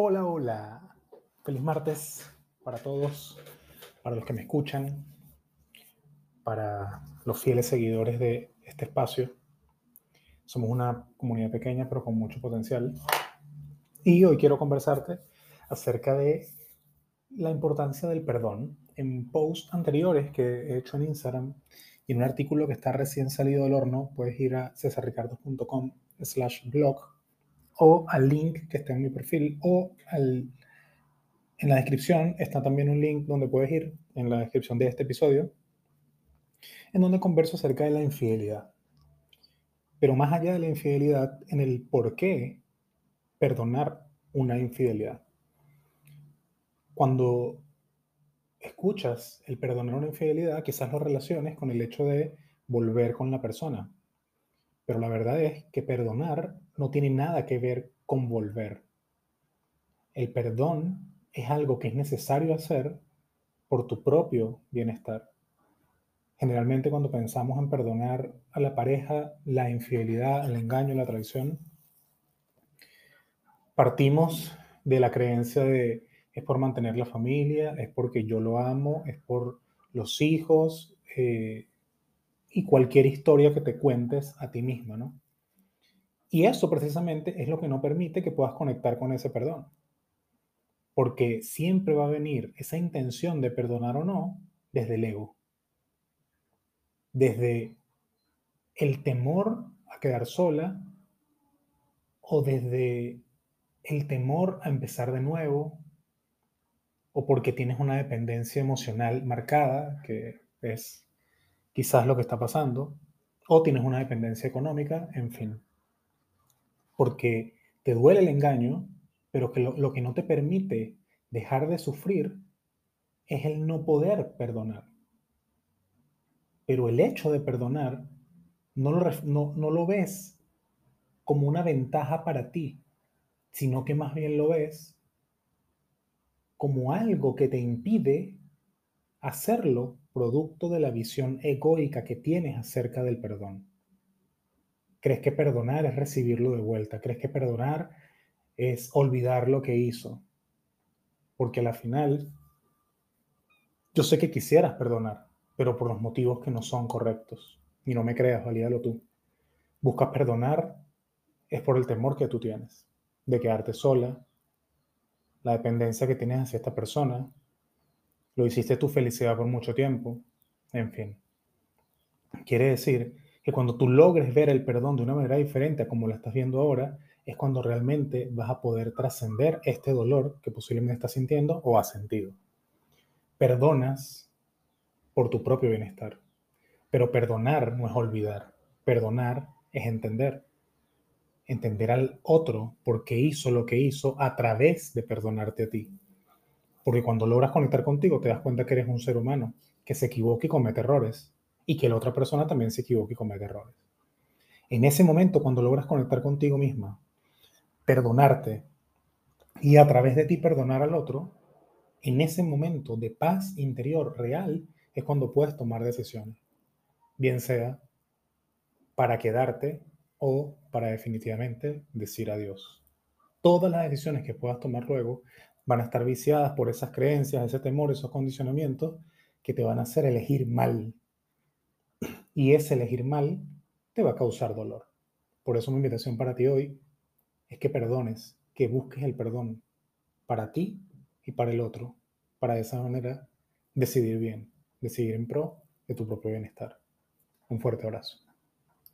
Hola, hola. Feliz martes para todos, para los que me escuchan, para los fieles seguidores de este espacio. Somos una comunidad pequeña pero con mucho potencial. Y hoy quiero conversarte acerca de la importancia del perdón. En posts anteriores que he hecho en Instagram y en un artículo que está recién salido del horno, puedes ir a cesarricardo.com slash blog o al link que está en mi perfil o en la descripción está también un link donde puedes ir en la descripción de este episodio en donde converso acerca de la infidelidad. Pero más allá de la infidelidad, en el por qué perdonar una infidelidad. Cuando escuchas el perdonar una infidelidad, quizás lo relaciones con el hecho de volver con la persona. Pero la verdad es que perdonar no tiene nada que ver con volver. El perdón es algo que es necesario hacer por tu propio bienestar. Generalmente cuando pensamos en perdonar a la pareja la infidelidad, el engaño, la traición, partimos de la creencia de es por mantener la familia, es porque yo lo amo, es por los hijos eh, y cualquier historia que te cuentes a ti misma, ¿no? Y eso precisamente es lo que no permite que puedas conectar con ese perdón. Porque siempre va a venir esa intención de perdonar o no desde el ego. Desde el temor a quedar sola o desde el temor a empezar de nuevo o porque tienes una dependencia emocional marcada, que es quizás lo que está pasando, o tienes una dependencia económica, en fin porque te duele el engaño, pero que lo, que no te permite dejar de sufrir es el no poder perdonar. Pero el hecho de perdonar no lo, no, no lo ves como una ventaja para ti, sino que más bien lo ves como algo que te impide hacerlo producto de la visión egoica que tienes acerca del perdón. ¿Crees que perdonar es recibirlo de vuelta? ¿Crees que perdonar es olvidar lo que hizo? Porque al final, yo sé que quisieras perdonar, pero por los motivos que no son correctos. Y no me creas, valídalo tú. Buscas perdonar es por el temor que tú tienes de quedarte sola, la dependencia que tienes hacia esta persona, lo hiciste tu felicidad por mucho tiempo, en fin. Quiere decir que cuando tú logres ver el perdón de una manera diferente a como lo estás viendo ahora, es cuando realmente vas a poder trascender este dolor que posiblemente estás sintiendo o has sentido. Perdonas por tu propio bienestar, pero perdonar no es olvidar, perdonar es entender. Entender al otro porque hizo lo que hizo a través de perdonarte a ti. Porque cuando logras conectar contigo te das cuenta que eres un ser humano, que se equivoca y comete errores, y que la otra persona también se equivoque y cometa errores. En ese momento, cuando logras conectar contigo misma, perdonarte y a través de ti perdonar al otro, en ese momento de paz interior real es cuando puedes tomar decisiones, bien sea para quedarte o para definitivamente decir adiós. Todas las decisiones que puedas tomar luego van a estar viciadas por esas creencias, ese temor, esos condicionamientos que te van a hacer elegir mal y ese elegir mal te va a causar dolor. Por eso mi invitación para ti hoy es que perdones, que busques el perdón para ti y para el otro, para de esa manera decidir bien, decidir en pro de tu propio bienestar. Un fuerte abrazo.